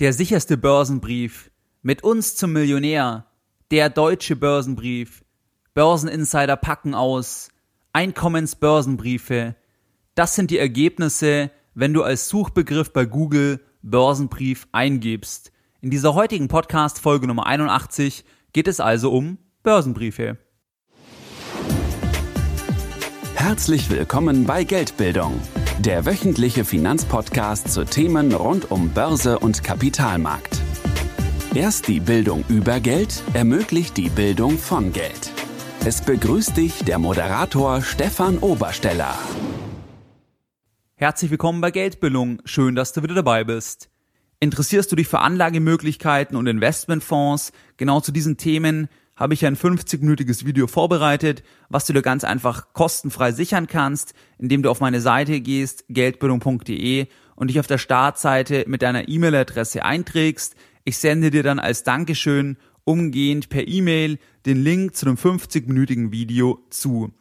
Der sicherste Börsenbrief. Mit uns zum Millionär. Der deutsche Börsenbrief. Börseninsider packen aus. Einkommensbörsenbriefe. Das sind die Ergebnisse, wenn du als Suchbegriff bei Google Börsenbrief eingibst. In dieser heutigen Podcast Folge Nummer 81 geht es also um Börsenbriefe. Herzlich willkommen bei Geldbildung, der wöchentliche Finanzpodcast zu Themen rund um Börse und Kapitalmarkt. Erst die Bildung über Geld ermöglicht die Bildung von Geld. Es begrüßt dich der Moderator Stefan Obersteller. Herzlich willkommen bei Geldbildung. Schön, dass du wieder dabei bist. Interessierst du dich für Anlagemöglichkeiten und Investmentfonds? Genau zu diesen Themen habe ich ein 50-minütiges Video vorbereitet, was du dir ganz einfach kostenfrei sichern kannst, indem du auf meine Seite gehst, geldbildung.de und dich auf der Startseite mit deiner E-Mail-Adresse einträgst. Ich sende dir dann als Dankeschön umgehend per E-Mail den Link zu dem 50-minütigen Video zu.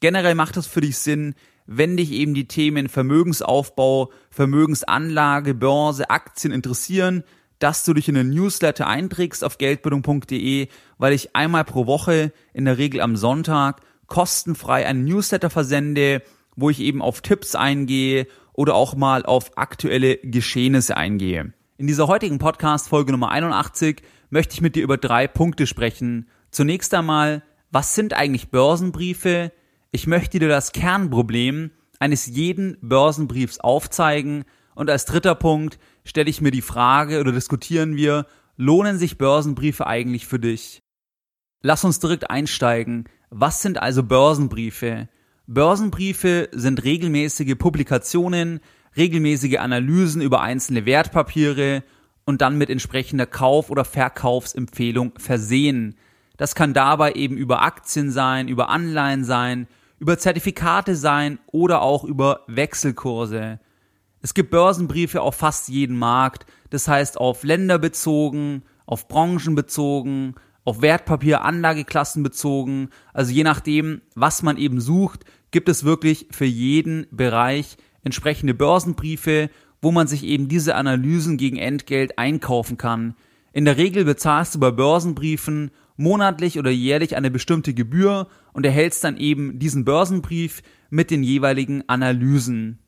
Generell macht es für dich Sinn, wenn dich eben die Themen Vermögensaufbau, Vermögensanlage, Börse, Aktien interessieren, dass du dich in den Newsletter einträgst auf geldbildung.de, weil ich einmal pro Woche, in der Regel am Sonntag, kostenfrei einen Newsletter versende, wo ich eben auf Tipps eingehe oder auch mal auf aktuelle Geschehnisse eingehe. In dieser heutigen Podcast Folge Nummer 81 möchte ich mit dir über drei Punkte sprechen. Zunächst einmal, was sind eigentlich Börsenbriefe? Ich möchte dir das Kernproblem eines jeden Börsenbriefs aufzeigen. Und als dritter Punkt stelle ich mir die Frage oder diskutieren wir, lohnen sich Börsenbriefe eigentlich für dich? Lass uns direkt einsteigen. Was sind also Börsenbriefe? Börsenbriefe sind regelmäßige Publikationen, regelmäßige Analysen über einzelne Wertpapiere und dann mit entsprechender Kauf- oder Verkaufsempfehlung versehen. Das kann dabei eben über Aktien sein, über Anleihen sein, über Zertifikate sein oder auch über Wechselkurse. Es gibt Börsenbriefe auf fast jeden Markt, das heißt auf Länder bezogen, auf Branchen bezogen, auf Wertpapieranlageklassen bezogen. Also je nachdem, was man eben sucht, gibt es wirklich für jeden Bereich entsprechende Börsenbriefe, wo man sich eben diese Analysen gegen Entgelt einkaufen kann. In der Regel bezahlst du bei Börsenbriefen monatlich oder jährlich eine bestimmte Gebühr und erhältst dann eben diesen Börsenbrief mit den jeweiligen Analysen.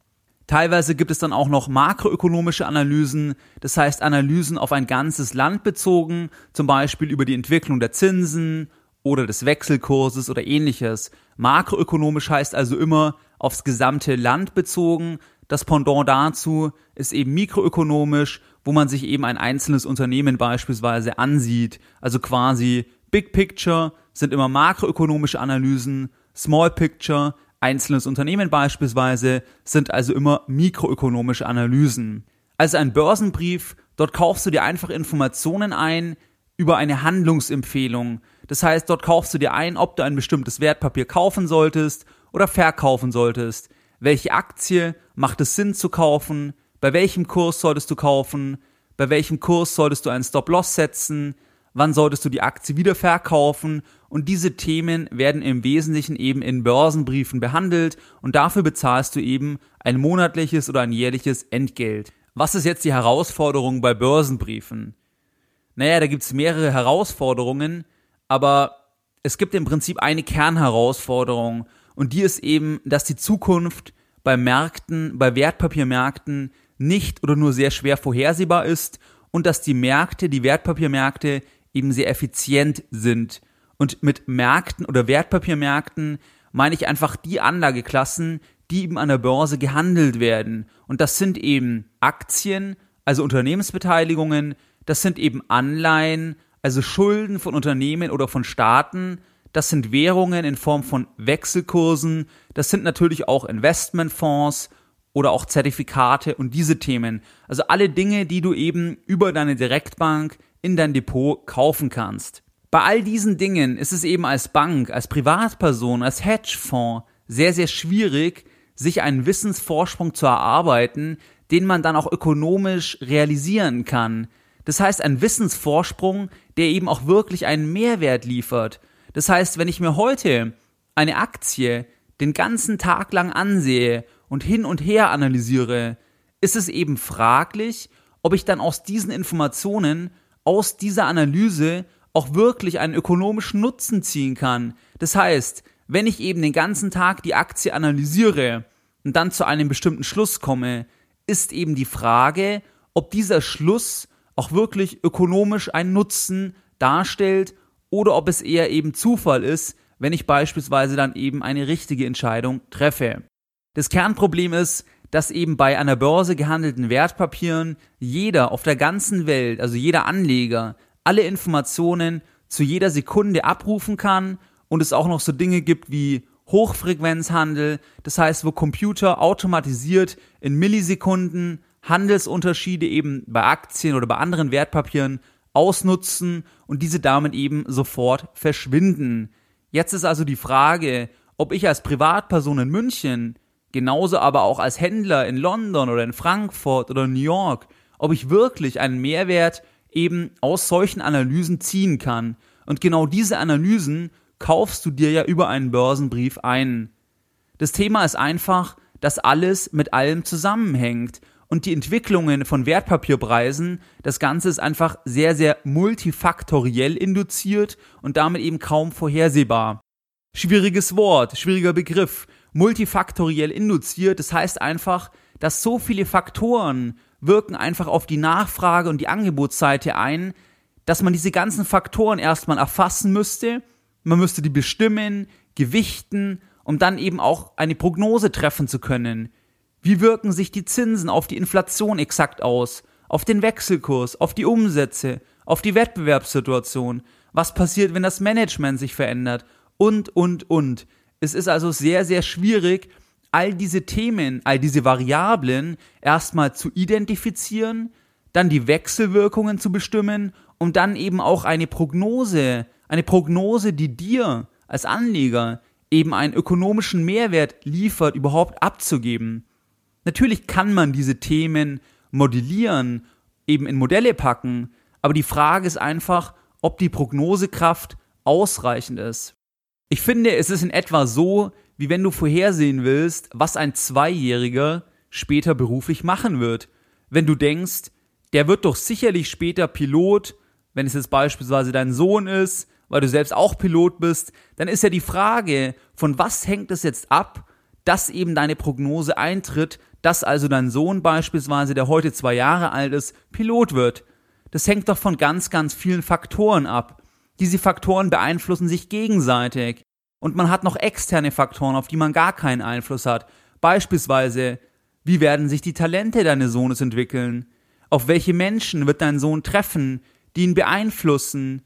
Teilweise gibt es dann auch noch makroökonomische Analysen, das heißt Analysen auf ein ganzes Land bezogen, zum Beispiel über die Entwicklung der Zinsen oder des Wechselkurses oder ähnliches. Makroökonomisch heißt also immer aufs gesamte Land bezogen. Das Pendant dazu ist eben mikroökonomisch, wo man sich eben ein einzelnes Unternehmen beispielsweise ansieht. Also quasi Big Picture sind immer makroökonomische Analysen, Small Picture einzelnes Unternehmen beispielsweise sind also immer mikroökonomische Analysen. Also ein Börsenbrief, dort kaufst du dir einfach Informationen ein über eine Handlungsempfehlung. Das heißt, dort kaufst du dir ein, ob du ein bestimmtes Wertpapier kaufen solltest oder verkaufen solltest. Welche Aktie macht es Sinn zu kaufen? Bei welchem Kurs solltest du kaufen? Bei welchem Kurs solltest du einen Stop-Loss setzen? Wann solltest du die Aktie wieder verkaufen? Und diese Themen werden im Wesentlichen eben in Börsenbriefen behandelt und dafür bezahlst du eben ein monatliches oder ein jährliches Entgelt. Was ist jetzt die Herausforderung bei Börsenbriefen? Naja, da gibt's mehrere Herausforderungen, aber es gibt im Prinzip eine Kernherausforderung und die ist eben, dass die Zukunft bei Märkten, bei Wertpapiermärkten nicht oder nur sehr schwer vorhersehbar ist und dass die Märkte, die Wertpapiermärkte eben sehr effizient sind und mit Märkten oder Wertpapiermärkten meine ich einfach die Anlageklassen, die eben an der Börse gehandelt werden. Und das sind eben Aktien, also Unternehmensbeteiligungen, das sind eben Anleihen, also Schulden von Unternehmen oder von Staaten, das sind Währungen in Form von Wechselkursen, das sind natürlich auch Investmentfonds oder auch Zertifikate und diese Themen. Also alle Dinge, die du eben über deine Direktbank in dein Depot kaufen kannst. Bei all diesen Dingen ist es eben als Bank, als Privatperson, als Hedgefonds sehr, sehr schwierig, sich einen Wissensvorsprung zu erarbeiten, den man dann auch ökonomisch realisieren kann. Das heißt, ein Wissensvorsprung, der eben auch wirklich einen Mehrwert liefert. Das heißt, wenn ich mir heute eine Aktie den ganzen Tag lang ansehe und hin und her analysiere, ist es eben fraglich, ob ich dann aus diesen Informationen, aus dieser Analyse auch wirklich einen ökonomischen Nutzen ziehen kann. Das heißt, wenn ich eben den ganzen Tag die Aktie analysiere und dann zu einem bestimmten Schluss komme, ist eben die Frage, ob dieser Schluss auch wirklich ökonomisch einen Nutzen darstellt oder ob es eher eben Zufall ist, wenn ich beispielsweise dann eben eine richtige Entscheidung treffe. Das Kernproblem ist, dass eben bei einer Börse gehandelten Wertpapieren jeder auf der ganzen Welt, also jeder Anleger, alle Informationen zu jeder Sekunde abrufen kann und es auch noch so Dinge gibt wie Hochfrequenzhandel, das heißt, wo Computer automatisiert in Millisekunden Handelsunterschiede eben bei Aktien oder bei anderen Wertpapieren ausnutzen und diese damit eben sofort verschwinden. Jetzt ist also die Frage, ob ich als Privatperson in München, genauso aber auch als Händler in London oder in Frankfurt oder New York, ob ich wirklich einen Mehrwert eben aus solchen Analysen ziehen kann. Und genau diese Analysen kaufst du dir ja über einen Börsenbrief ein. Das Thema ist einfach, dass alles mit allem zusammenhängt und die Entwicklungen von Wertpapierpreisen, das Ganze ist einfach sehr, sehr multifaktoriell induziert und damit eben kaum vorhersehbar. Schwieriges Wort, schwieriger Begriff. Multifaktoriell induziert, das heißt einfach, dass so viele Faktoren wirken einfach auf die Nachfrage und die Angebotsseite ein, dass man diese ganzen Faktoren erstmal erfassen müsste, man müsste die bestimmen, gewichten, um dann eben auch eine Prognose treffen zu können. Wie wirken sich die Zinsen auf die Inflation exakt aus, auf den Wechselkurs, auf die Umsätze, auf die Wettbewerbssituation? Was passiert, wenn das Management sich verändert? Und, und, und. Es ist also sehr, sehr schwierig, all diese Themen, all diese Variablen erstmal zu identifizieren, dann die Wechselwirkungen zu bestimmen und dann eben auch eine Prognose, eine Prognose, die dir als Anleger eben einen ökonomischen Mehrwert liefert, überhaupt abzugeben. Natürlich kann man diese Themen modellieren, eben in Modelle packen, aber die Frage ist einfach, ob die Prognosekraft ausreichend ist. Ich finde, es ist in etwa so, wie wenn du vorhersehen willst, was ein Zweijähriger später beruflich machen wird. Wenn du denkst, der wird doch sicherlich später Pilot, wenn es jetzt beispielsweise dein Sohn ist, weil du selbst auch Pilot bist, dann ist ja die Frage, von was hängt es jetzt ab, dass eben deine Prognose eintritt, dass also dein Sohn beispielsweise, der heute zwei Jahre alt ist, Pilot wird. Das hängt doch von ganz, ganz vielen Faktoren ab. Diese Faktoren beeinflussen sich gegenseitig. Und man hat noch externe Faktoren, auf die man gar keinen Einfluss hat. Beispielsweise, wie werden sich die Talente deines Sohnes entwickeln? Auf welche Menschen wird dein Sohn treffen, die ihn beeinflussen,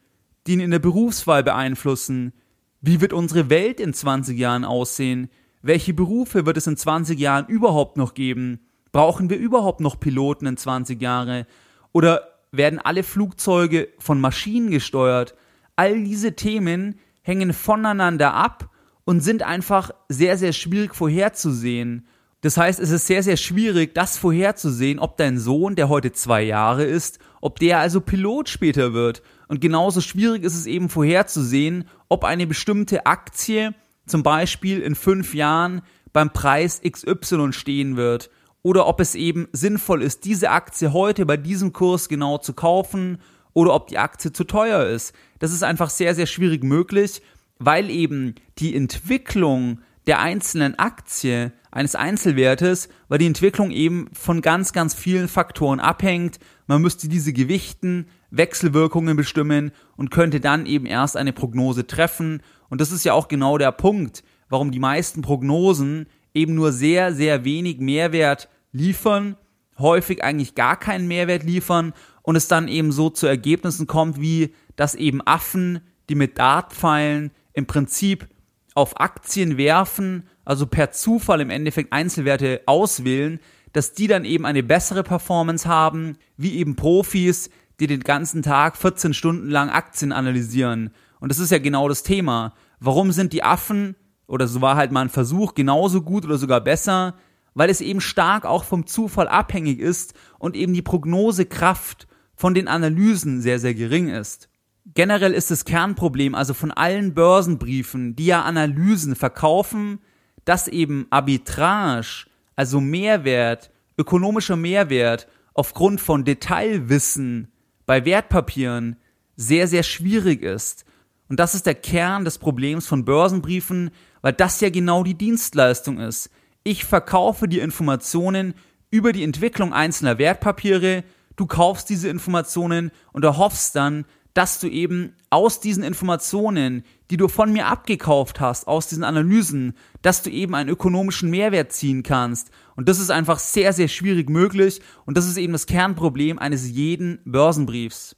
die ihn in der Berufswahl beeinflussen? Wie wird unsere Welt in 20 Jahren aussehen? Welche Berufe wird es in 20 Jahren überhaupt noch geben? Brauchen wir überhaupt noch Piloten in 20 Jahren? Oder werden alle Flugzeuge von Maschinen gesteuert? All diese Themen hängen voneinander ab und sind einfach sehr, sehr schwierig vorherzusehen. Das heißt, es ist sehr, sehr schwierig, das vorherzusehen, ob dein Sohn, der heute zwei Jahre ist, ob der also Pilot später wird. Und genauso schwierig ist es eben vorherzusehen, ob eine bestimmte Aktie zum Beispiel in fünf Jahren beim Preis XY stehen wird oder ob es eben sinnvoll ist, diese Aktie heute bei diesem Kurs genau zu kaufen oder ob die Aktie zu teuer ist. Das ist einfach sehr, sehr schwierig möglich, weil eben die Entwicklung der einzelnen Aktie eines Einzelwertes, weil die Entwicklung eben von ganz, ganz vielen Faktoren abhängt. Man müsste diese gewichten, Wechselwirkungen bestimmen und könnte dann eben erst eine Prognose treffen. Und das ist ja auch genau der Punkt, warum die meisten Prognosen eben nur sehr, sehr wenig Mehrwert liefern, häufig eigentlich gar keinen Mehrwert liefern und es dann eben so zu Ergebnissen kommt, wie dass eben Affen, die mit Dartpfeilen im Prinzip auf Aktien werfen, also per Zufall im Endeffekt Einzelwerte auswählen, dass die dann eben eine bessere Performance haben, wie eben Profis, die den ganzen Tag 14 Stunden lang Aktien analysieren. Und das ist ja genau das Thema. Warum sind die Affen, oder so war halt mal ein Versuch, genauso gut oder sogar besser? Weil es eben stark auch vom Zufall abhängig ist und eben die Prognosekraft von den Analysen sehr, sehr gering ist. Generell ist das Kernproblem also von allen Börsenbriefen, die ja Analysen verkaufen, dass eben Arbitrage, also Mehrwert, ökonomischer Mehrwert aufgrund von Detailwissen bei Wertpapieren sehr, sehr schwierig ist. Und das ist der Kern des Problems von Börsenbriefen, weil das ja genau die Dienstleistung ist. Ich verkaufe dir Informationen über die Entwicklung einzelner Wertpapiere, du kaufst diese Informationen und erhoffst dann, dass du eben aus diesen Informationen, die du von mir abgekauft hast, aus diesen Analysen, dass du eben einen ökonomischen Mehrwert ziehen kannst. Und das ist einfach sehr, sehr schwierig möglich und das ist eben das Kernproblem eines jeden Börsenbriefs.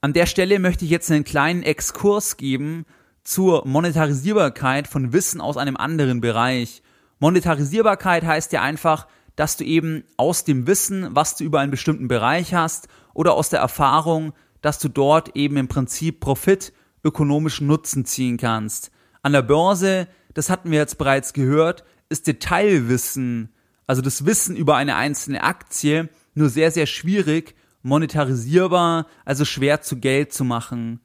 An der Stelle möchte ich jetzt einen kleinen Exkurs geben zur Monetarisierbarkeit von Wissen aus einem anderen Bereich. Monetarisierbarkeit heißt ja einfach, dass du eben aus dem Wissen, was du über einen bestimmten Bereich hast oder aus der Erfahrung, dass du dort eben im Prinzip Profit, ökonomischen Nutzen ziehen kannst. An der Börse, das hatten wir jetzt bereits gehört, ist Detailwissen, also das Wissen über eine einzelne Aktie, nur sehr, sehr schwierig, monetarisierbar, also schwer zu Geld zu machen.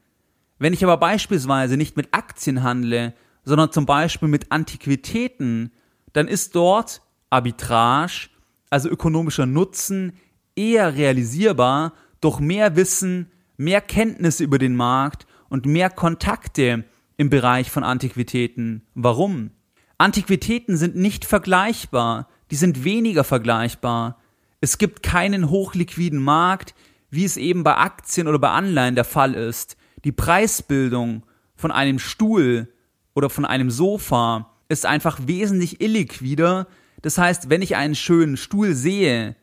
Wenn ich aber beispielsweise nicht mit Aktien handle, sondern zum Beispiel mit Antiquitäten, dann ist dort Arbitrage, also ökonomischer Nutzen, eher realisierbar durch mehr Wissen, mehr Kenntnisse über den Markt und mehr Kontakte im Bereich von Antiquitäten. Warum? Antiquitäten sind nicht vergleichbar, die sind weniger vergleichbar. Es gibt keinen hochliquiden Markt, wie es eben bei Aktien oder bei Anleihen der Fall ist. Die Preisbildung von einem Stuhl oder von einem Sofa ist einfach wesentlich illiquider das heißt, wenn ich einen schönen Stuhl sehe,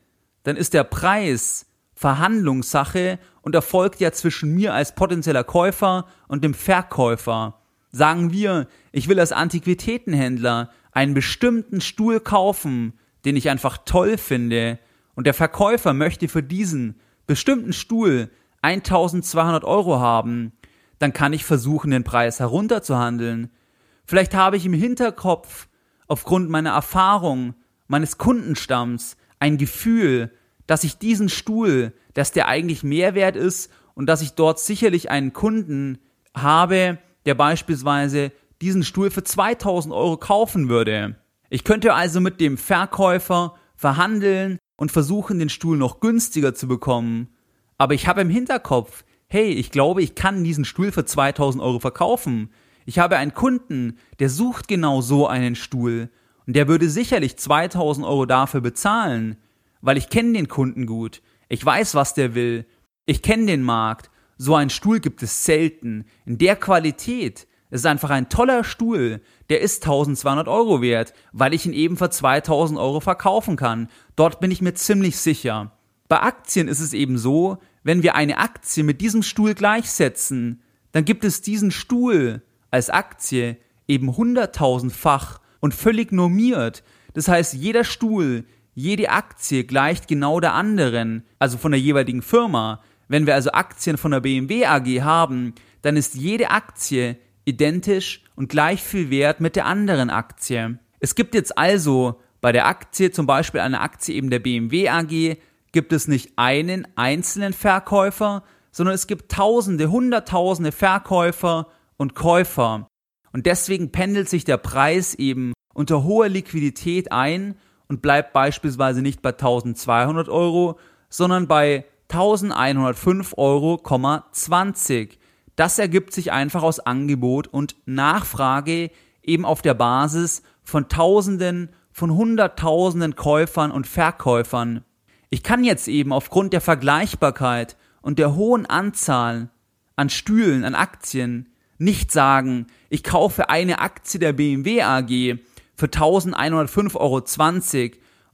dann ist der Preis Verhandlungssache und erfolgt ja zwischen mir als potenzieller Käufer und dem Verkäufer. Sagen wir, ich will als Antiquitätenhändler einen bestimmten Stuhl kaufen, den ich einfach toll finde, und der Verkäufer möchte für diesen bestimmten Stuhl 1200 Euro haben, dann kann ich versuchen, den Preis herunterzuhandeln. Vielleicht habe ich im Hinterkopf, aufgrund meiner Erfahrung, meines Kundenstamms ein Gefühl, dass ich diesen Stuhl, dass der eigentlich Mehrwert ist und dass ich dort sicherlich einen Kunden habe, der beispielsweise diesen Stuhl für 2000 Euro kaufen würde. Ich könnte also mit dem Verkäufer verhandeln und versuchen, den Stuhl noch günstiger zu bekommen. Aber ich habe im Hinterkopf, hey, ich glaube, ich kann diesen Stuhl für 2000 Euro verkaufen. Ich habe einen Kunden, der sucht genau so einen Stuhl und der würde sicherlich 2000 Euro dafür bezahlen, weil ich kenne den Kunden gut, ich weiß, was der will, ich kenne den Markt, so einen Stuhl gibt es selten, in der Qualität. Es ist einfach ein toller Stuhl, der ist 1200 Euro wert, weil ich ihn eben für 2000 Euro verkaufen kann. Dort bin ich mir ziemlich sicher. Bei Aktien ist es eben so, wenn wir eine Aktie mit diesem Stuhl gleichsetzen, dann gibt es diesen Stuhl als Aktie eben hunderttausendfach und völlig normiert. Das heißt, jeder Stuhl, jede Aktie gleicht genau der anderen, also von der jeweiligen Firma. Wenn wir also Aktien von der BMW AG haben, dann ist jede Aktie identisch und gleich viel wert mit der anderen Aktie. Es gibt jetzt also bei der Aktie, zum Beispiel eine Aktie eben der BMW AG, gibt es nicht einen einzelnen Verkäufer, sondern es gibt Tausende, Hunderttausende Verkäufer und Käufer. Und deswegen pendelt sich der Preis eben unter hoher Liquidität ein und bleibt beispielsweise nicht bei 1200 Euro, sondern bei 1105 Euro, 20. Das ergibt sich einfach aus Angebot und Nachfrage eben auf der Basis von Tausenden, von Hunderttausenden Käufern und Verkäufern. Ich kann jetzt eben aufgrund der Vergleichbarkeit und der hohen Anzahl an Stühlen, an Aktien nicht sagen, ich kaufe eine Aktie der BMW AG für 1105,20 Euro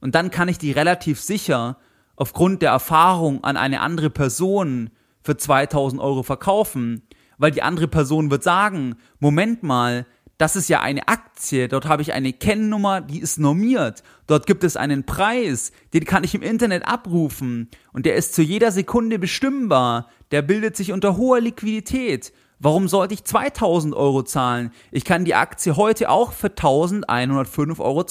und dann kann ich die relativ sicher aufgrund der Erfahrung an eine andere Person für 2000 Euro verkaufen, weil die andere Person wird sagen, Moment mal, das ist ja eine Aktie, dort habe ich eine Kennnummer, die ist normiert, dort gibt es einen Preis, den kann ich im Internet abrufen und der ist zu jeder Sekunde bestimmbar, der bildet sich unter hoher Liquidität Warum sollte ich 2000 Euro zahlen? Ich kann die Aktie heute auch für 1105,20 Euro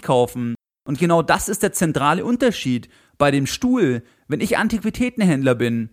kaufen. Und genau das ist der zentrale Unterschied bei dem Stuhl. Wenn ich Antiquitätenhändler bin,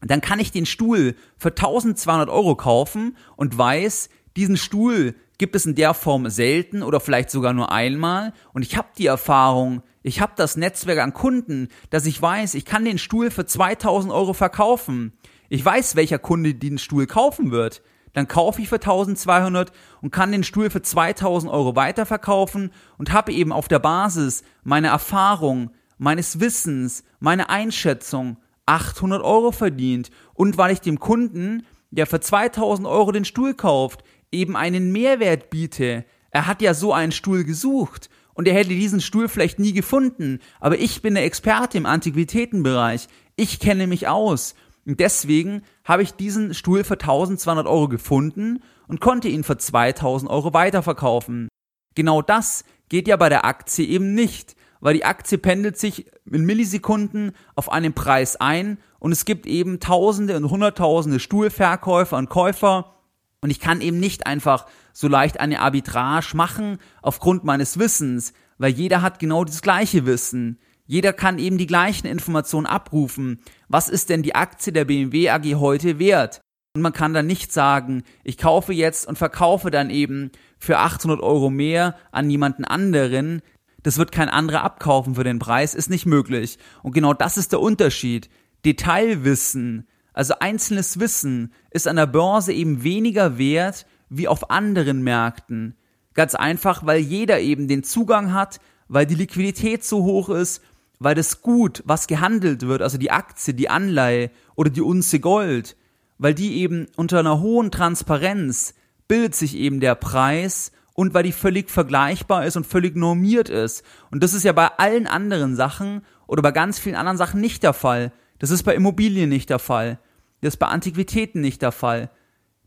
dann kann ich den Stuhl für 1200 Euro kaufen und weiß, diesen Stuhl gibt es in der Form selten oder vielleicht sogar nur einmal. Und ich habe die Erfahrung, Ich habe das Netzwerk an Kunden, dass ich weiß, ich kann den Stuhl für 2000 Euro verkaufen. Ich weiß, welcher Kunde den Stuhl kaufen wird. Dann kaufe ich für 1200 und kann den Stuhl für 2000 Euro weiterverkaufen und habe eben auf der Basis meiner Erfahrung, meines Wissens, meiner Einschätzung 800 Euro verdient. Und weil ich dem Kunden, der für 2000 Euro den Stuhl kauft, eben einen Mehrwert biete. Er hat ja so einen Stuhl gesucht und er hätte diesen Stuhl vielleicht nie gefunden. Aber ich bin der Experte im Antiquitätenbereich. Ich kenne mich aus. Und deswegen habe ich diesen Stuhl für 1200 Euro gefunden und konnte ihn für 2000 Euro weiterverkaufen. Genau das geht ja bei der Aktie eben nicht weil die Aktie pendelt sich in Millisekunden auf einen Preis ein und es gibt eben Tausende und Hunderttausende Stuhlverkäufer und Käufer und ich kann eben nicht einfach so leicht eine Arbitrage machen aufgrund meines Wissens, weil jeder hat genau das gleiche Wissen. Jeder kann eben die gleichen Informationen abrufen. Was ist denn die Aktie der BMW AG heute wert? Und man kann dann nicht sagen, ich kaufe jetzt und verkaufe dann eben für 800 Euro mehr an jemanden anderen, das wird kein anderer abkaufen für den Preis, ist nicht möglich. Und genau das ist der Unterschied. Detailwissen, also einzelnes Wissen, ist an der Börse eben weniger wert wie auf anderen Märkten. Ganz einfach, weil jeder eben den Zugang hat, weil die Liquidität so hoch ist, weil das Gut, was gehandelt wird, also die Aktie, die Anleihe oder die Unze Gold, weil die eben unter einer hohen Transparenz bildet sich eben der Preis und weil die völlig vergleichbar ist und völlig normiert ist. Und das ist ja bei allen anderen Sachen oder bei ganz vielen anderen Sachen nicht der Fall. Das ist bei Immobilien nicht der Fall. Das ist bei Antiquitäten nicht der Fall.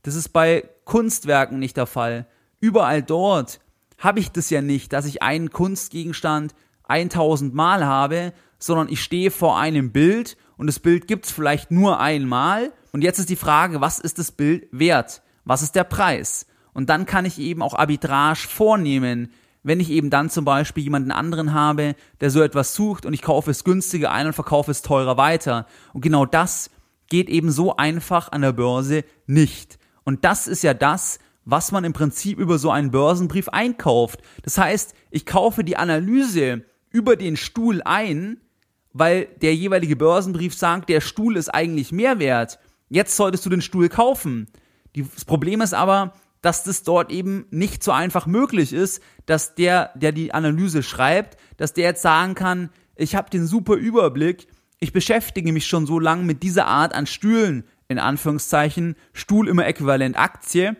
Das ist bei Kunstwerken nicht der Fall. Überall dort habe ich das ja nicht, dass ich einen Kunstgegenstand 1000 Mal habe, sondern ich stehe vor einem Bild und das Bild gibt's vielleicht nur einmal. Und jetzt ist die Frage, was ist das Bild wert? Was ist der Preis? Und dann kann ich eben auch Arbitrage vornehmen, wenn ich eben dann zum Beispiel jemanden anderen habe, der so etwas sucht und ich kaufe es günstiger ein und verkaufe es teurer weiter. Und genau das geht eben so einfach an der Börse nicht. Und das ist ja das, was man im Prinzip über so einen Börsenbrief einkauft. Das heißt, ich kaufe die Analyse über den Stuhl ein, weil der jeweilige Börsenbrief sagt, der Stuhl ist eigentlich mehr wert. Jetzt solltest du den Stuhl kaufen. Das Problem ist aber, dass das dort eben nicht so einfach möglich ist, dass der, der die Analyse schreibt, dass der jetzt sagen kann, ich habe den super Überblick, ich beschäftige mich schon so lange mit dieser Art an Stühlen, in Anführungszeichen, Stuhl immer äquivalent Aktie,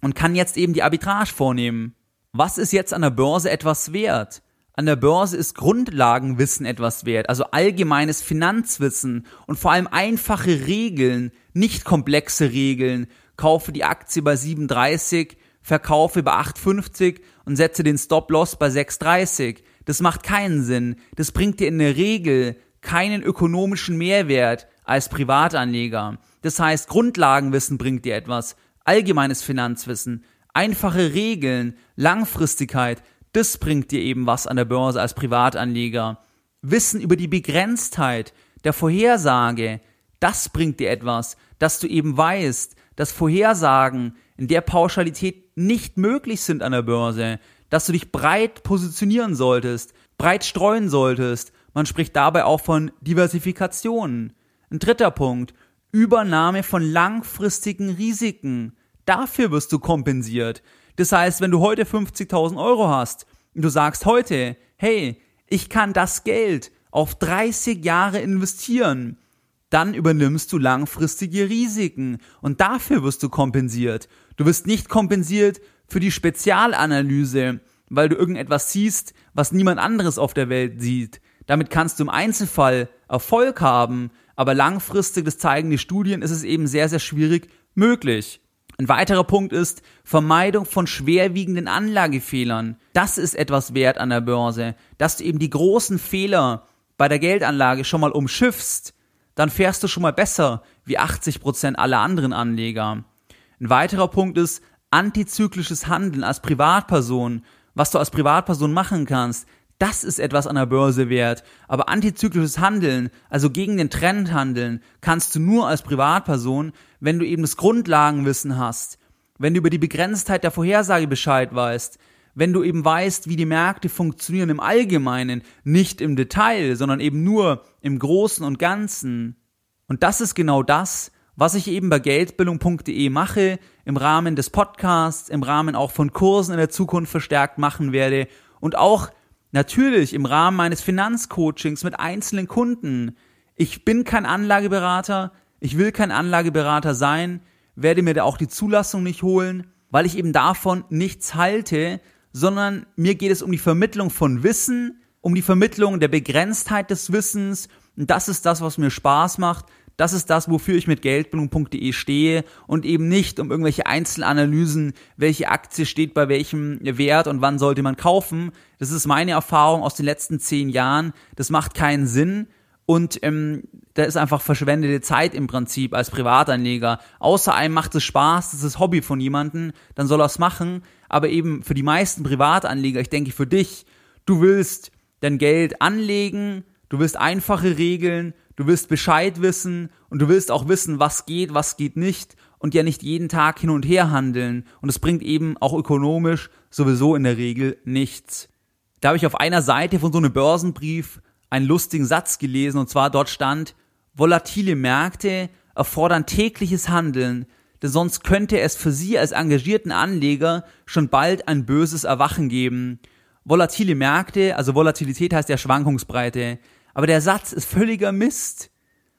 und kann jetzt eben die Arbitrage vornehmen. Was ist jetzt an der Börse etwas wert? An der Börse ist Grundlagenwissen etwas wert, also allgemeines Finanzwissen und vor allem einfache Regeln, nicht komplexe Regeln, kaufe die Aktie bei 7,30, verkaufe bei 8,50 und setze den Stop-Loss bei 6,30. Das macht keinen Sinn. Das bringt dir in der Regel keinen ökonomischen Mehrwert als Privatanleger. Das heißt, Grundlagenwissen bringt dir etwas, allgemeines Finanzwissen, einfache Regeln, Langfristigkeit, das bringt dir eben was an der Börse als Privatanleger. Wissen über die Begrenztheit der Vorhersage, das bringt dir etwas, dass du eben weißt, dass Vorhersagen in der Pauschalität nicht möglich sind an der Börse, dass du dich breit positionieren solltest, breit streuen solltest. Man spricht dabei auch von Diversifikation. Ein dritter Punkt, Übernahme von langfristigen Risiken. Dafür wirst du kompensiert. Das heißt, wenn du heute 50.000 Euro hast und du sagst heute, hey, ich kann das Geld auf 30 Jahre investieren, dann übernimmst du langfristige Risiken und dafür wirst du kompensiert. Du wirst nicht kompensiert für die Spezialanalyse, weil du irgendetwas siehst, was niemand anderes auf der Welt sieht. Damit kannst du im Einzelfall Erfolg haben, aber langfristig, das zeigen die Studien, ist es eben sehr, sehr schwierig möglich. Ein weiterer Punkt ist Vermeidung von schwerwiegenden Anlagefehlern. Das ist etwas wert an der Börse, dass du eben die großen Fehler bei der Geldanlage schon mal umschiffst dann fährst du schon mal besser wie 80 Prozent aller anderen Anleger. Ein weiterer Punkt ist antizyklisches Handeln als Privatperson. Was du als Privatperson machen kannst, das ist etwas an der Börse wert. Aber antizyklisches Handeln, also gegen den Trend handeln, kannst du nur als Privatperson, wenn du eben das Grundlagenwissen hast, wenn du über die Begrenztheit der Vorhersage Bescheid weißt, wenn du eben weißt, wie die Märkte funktionieren im Allgemeinen, nicht im Detail, sondern eben nur im Großen und Ganzen. Und das ist genau das, was ich eben bei geldbildung.de mache, im Rahmen des Podcasts, im Rahmen auch von Kursen in der Zukunft verstärkt machen werde und auch natürlich im Rahmen meines Finanzcoachings mit einzelnen Kunden. Ich bin kein Anlageberater, ich will kein Anlageberater sein, werde mir da auch die Zulassung nicht holen, weil ich eben davon nichts halte, sondern mir geht es um die Vermittlung von Wissen, um die Vermittlung der Begrenztheit des Wissens und das ist das, was mir Spaß macht, das ist das, wofür ich mit Geldbildung.de stehe und eben nicht um irgendwelche Einzelanalysen, welche Aktie steht bei welchem Wert und wann sollte man kaufen. Das ist meine Erfahrung aus den letzten zehn Jahren. Das macht keinen Sinn. Und ähm, da ist einfach verschwendete Zeit im Prinzip als Privatanleger. Außer einem macht es Spaß, das ist Hobby von jemandem, dann soll er es machen. Aber eben für die meisten Privatanleger, ich denke für dich, du willst dein Geld anlegen, du willst einfache Regeln, du willst Bescheid wissen und du willst auch wissen, was geht, was geht nicht und ja nicht jeden Tag hin und her handeln. Und es bringt eben auch ökonomisch sowieso in der Regel nichts. Da habe ich auf einer Seite von so einem Börsenbrief einen lustigen Satz gelesen und zwar dort stand, volatile Märkte erfordern tägliches Handeln, denn sonst könnte es für Sie als engagierten Anleger schon bald ein böses Erwachen geben. Volatile Märkte, also Volatilität heißt ja Schwankungsbreite, aber der Satz ist völliger Mist,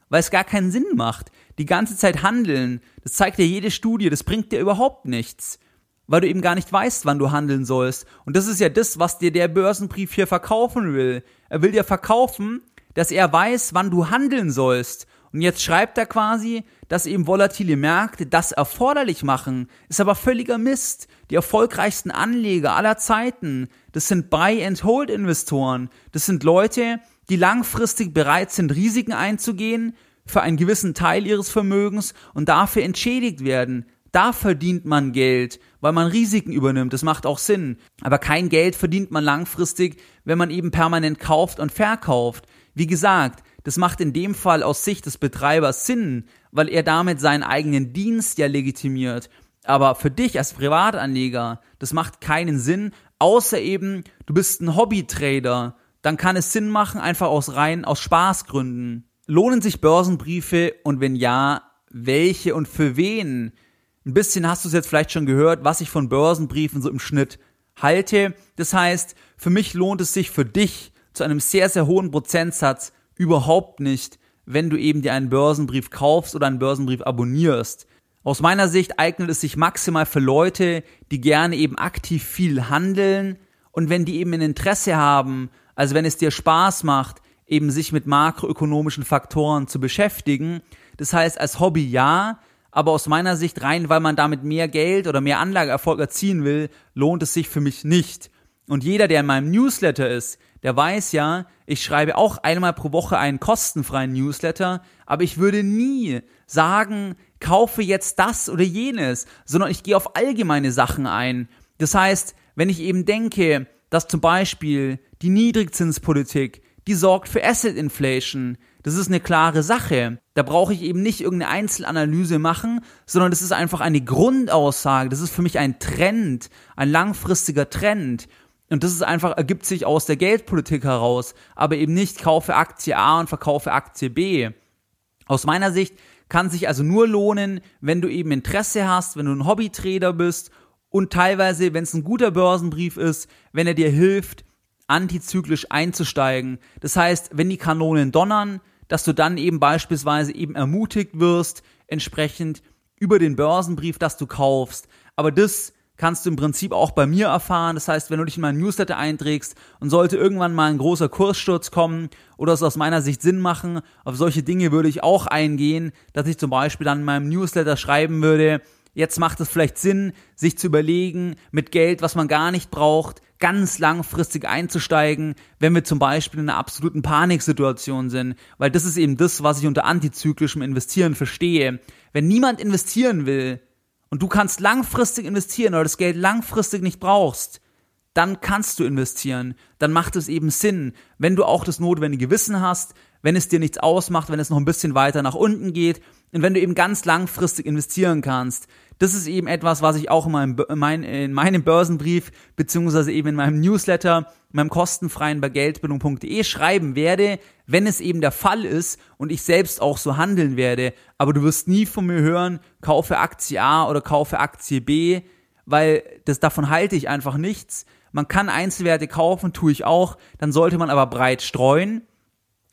weil es gar keinen Sinn macht. Die ganze Zeit handeln, das zeigt dir jede Studie, das bringt dir überhaupt nichts, weil du eben gar nicht weißt, wann du handeln sollst. Und das ist ja das, was dir der Börsenbrief hier verkaufen will. Er will dir verkaufen, dass er weiß, wann du handeln sollst. Und jetzt schreibt er quasi, dass eben volatile Märkte das erforderlich machen. Ist aber völliger Mist. Die erfolgreichsten Anleger aller Zeiten, das sind Buy-and-Hold-Investoren. Das sind Leute, die langfristig bereit sind, Risiken einzugehen für einen gewissen Teil ihres Vermögens und dafür entschädigt werden. Da verdient man Geld, weil man Risiken übernimmt. Das macht auch Sinn. Aber kein Geld verdient man langfristig, wenn man eben permanent kauft und verkauft. Wie gesagt, das macht in dem Fall aus Sicht des Betreibers Sinn, weil er damit seinen eigenen Dienst ja legitimiert. Aber für dich als Privatanleger, das macht keinen Sinn, außer eben, du bist ein Hobbytrader dann kann es Sinn machen, einfach aus rein aus Spaßgründen. Lohnen sich Börsenbriefe und wenn ja, welche und für wen? Ein bisschen hast du es jetzt vielleicht schon gehört, was ich von Börsenbriefen so im Schnitt halte. Das heißt, für mich lohnt es sich für dich zu einem sehr, sehr hohen Prozentsatz überhaupt nicht, wenn du eben dir einen Börsenbrief kaufst oder einen Börsenbrief abonnierst. Aus meiner Sicht eignet es sich maximal für Leute, die gerne eben aktiv viel handeln und wenn die eben ein Interesse haben, also wenn es dir Spaß macht, eben sich mit makroökonomischen Faktoren zu beschäftigen, das heißt als Hobby ja, aber aus meiner Sicht rein, weil man damit mehr Geld oder mehr Anlageerfolg erzielen will, lohnt es sich für mich nicht. Und jeder, der in meinem Newsletter ist, der weiß ja, ich schreibe auch einmal pro Woche einen kostenfreien Newsletter, aber ich würde nie sagen, kaufe jetzt das oder jenes, sondern ich gehe auf allgemeine Sachen ein. Das heißt, wenn ich eben denke, dass zum Beispiel die Niedrigzinspolitik, die sorgt für Asset Inflation. Das ist eine klare Sache. Da brauche ich eben nicht irgendeine Einzelanalyse machen, sondern das ist einfach eine Grundaussage. Das ist für mich ein Trend, ein langfristiger Trend. Und das ist einfach, ergibt sich aus der Geldpolitik heraus, aber eben nicht kaufe Aktie A und verkaufe Aktie B. Aus meiner Sicht kann sich also nur lohnen, wenn du eben Interesse hast, wenn du ein Hobbytrader bist und teilweise, wenn es ein guter Börsenbrief ist, wenn er dir hilft, antizyklisch einzusteigen. Das heißt, wenn die Kanonen donnern, dass du dann eben beispielsweise eben ermutigt wirst, entsprechend über den Börsenbrief, dass du kaufst. Aber das kannst du im Prinzip auch bei mir erfahren. Das heißt, wenn du dich in meinen Newsletter einträgst und sollte irgendwann mal ein großer Kurssturz kommen oder es aus meiner Sicht Sinn machen, auf solche Dinge würde ich auch eingehen, dass ich zum Beispiel dann in meinem Newsletter schreiben würde, Jetzt macht es vielleicht Sinn, sich zu überlegen, mit Geld, was man gar nicht braucht, ganz langfristig einzusteigen, wenn wir zum Beispiel in einer absoluten Paniksituation sind. Weil das ist eben das, was ich unter antizyklischem Investieren verstehe. Wenn niemand investieren will und du kannst langfristig investieren oder das Geld langfristig nicht brauchst, dann kannst du investieren. Dann macht es eben Sinn, wenn du auch das notwendige Wissen hast, wenn es dir nichts ausmacht, wenn es noch ein bisschen weiter nach unten geht und wenn du eben ganz langfristig investieren kannst. Das ist eben etwas, was ich auch in meinem, in meinem Börsenbrief beziehungsweise eben in meinem Newsletter, in meinem kostenfreien bei geldbildung.de schreiben werde, wenn es eben der Fall ist und ich selbst auch so handeln werde. Aber du wirst nie von mir hören, kaufe Aktie A oder kaufe Aktie B, weil das davon halte ich einfach nichts. Man kann Einzelwerte kaufen, tue ich auch, dann sollte man aber breit streuen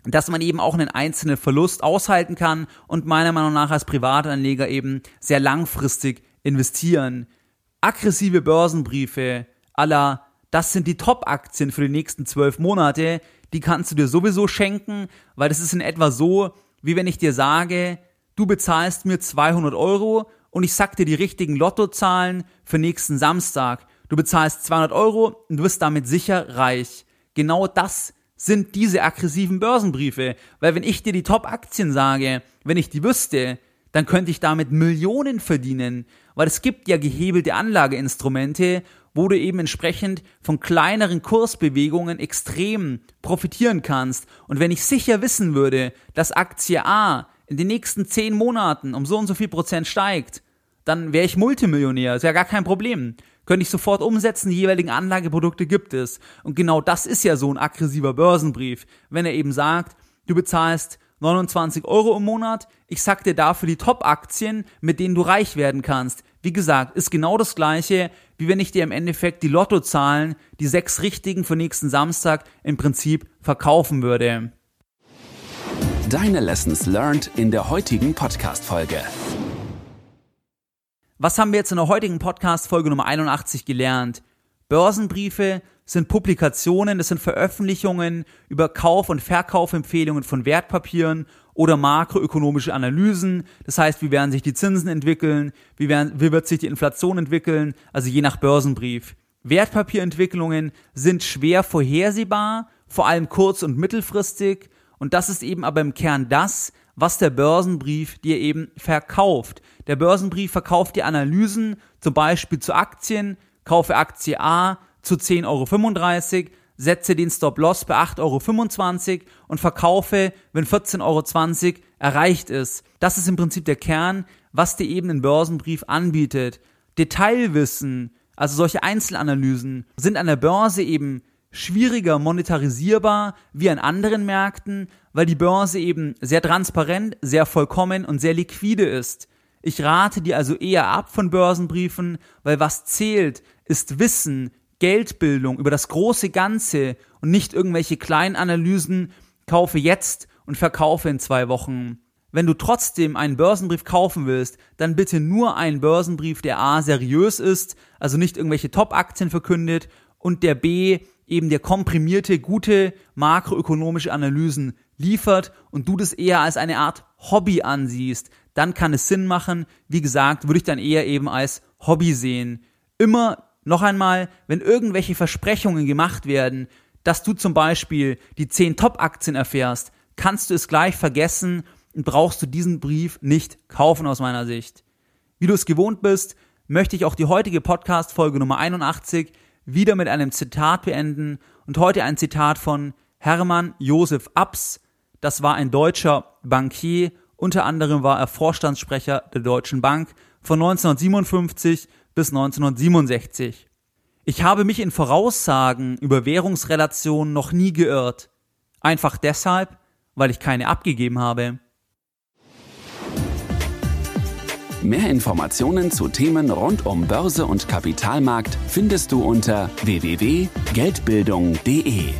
dass man eben auch einen einzelnen Verlust aushalten kann und meiner Meinung nach als Privatanleger eben sehr langfristig investieren. Aggressive Börsenbriefe aller, das sind die Top-Aktien für die nächsten zwölf Monate, die kannst du dir sowieso schenken, weil das ist in etwa so, wie wenn ich dir sage, du bezahlst mir 200 Euro und ich sag dir die richtigen Lottozahlen für nächsten Samstag. Du bezahlst 200 Euro und du wirst damit sicher reich. Genau das sind diese aggressiven Börsenbriefe. Weil wenn ich dir die Top-Aktien sage, wenn ich die wüsste, dann könnte ich damit Millionen verdienen. Weil es gibt ja gehebelte Anlageinstrumente, wo du eben entsprechend von kleineren Kursbewegungen extrem profitieren kannst. Und wenn ich sicher wissen würde, dass Aktie A in den nächsten zehn Monaten um so und so viel Prozent steigt, dann wäre ich Multimillionär. Ist ja gar kein Problem könnte ich sofort umsetzen, die jeweiligen Anlageprodukte gibt es. Und genau das ist ja so ein aggressiver Börsenbrief, wenn er eben sagt, du bezahlst 29 Euro im Monat, ich sag dir dafür die Top-Aktien, mit denen du reich werden kannst. Wie gesagt, ist genau das gleiche, wie wenn ich dir im Endeffekt die Lottozahlen, die sechs richtigen für nächsten Samstag im Prinzip verkaufen würde. Deine Lessons learned in der heutigen Podcast-Folge. Was haben wir jetzt in der heutigen Podcast-Folge Nummer 81 gelernt? Börsenbriefe sind Publikationen, das sind Veröffentlichungen über Kauf- und Verkaufempfehlungen von Wertpapieren oder makroökonomische Analysen. Das heißt, wie werden sich die Zinsen entwickeln, wie, werden, wie wird sich die Inflation entwickeln, also je nach Börsenbrief. Wertpapierentwicklungen sind schwer vorhersehbar, vor allem kurz- und mittelfristig. Und das ist eben aber im Kern das, was der Börsenbrief dir eben verkauft. Der Börsenbrief verkauft dir Analysen, zum Beispiel zu Aktien, kaufe Aktie A zu 10,35 Euro, setze den Stop-Loss bei 8,25 Euro und verkaufe, wenn 14,20 Euro erreicht ist. Das ist im Prinzip der Kern, was dir eben ein Börsenbrief anbietet. Detailwissen, also solche Einzelanalysen, sind an der Börse eben schwieriger monetarisierbar wie an anderen Märkten, weil die Börse eben sehr transparent, sehr vollkommen und sehr liquide ist. Ich rate dir also eher ab von Börsenbriefen, weil was zählt, ist Wissen, Geldbildung über das große Ganze und nicht irgendwelche kleinen Analysen, kaufe jetzt und verkaufe in zwei Wochen. Wenn du trotzdem einen Börsenbrief kaufen willst, dann bitte nur einen Börsenbrief, der A seriös ist, also nicht irgendwelche Top-Aktien verkündet und der B eben der komprimierte, gute makroökonomische Analysen liefert und du das eher als eine Art Hobby ansiehst, dann kann es Sinn machen. Wie gesagt, würde ich dann eher eben als Hobby sehen. Immer noch einmal, wenn irgendwelche Versprechungen gemacht werden, dass du zum Beispiel die 10 Top-Aktien erfährst, kannst du es gleich vergessen und brauchst du diesen Brief nicht kaufen aus meiner Sicht. Wie du es gewohnt bist, möchte ich auch die heutige Podcast-Folge Nummer 81 wieder mit einem Zitat beenden und heute ein Zitat von Hermann Josef Abs. Das war ein deutscher Bankier, unter anderem war er Vorstandssprecher der Deutschen Bank von 1957 bis 1967. Ich habe mich in Voraussagen über Währungsrelationen noch nie geirrt. Einfach deshalb, weil ich keine abgegeben habe. Mehr Informationen zu Themen rund um Börse und Kapitalmarkt findest du unter www.geldbildung.de.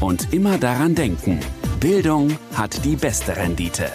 Und immer daran denken, Bildung hat die beste Rendite.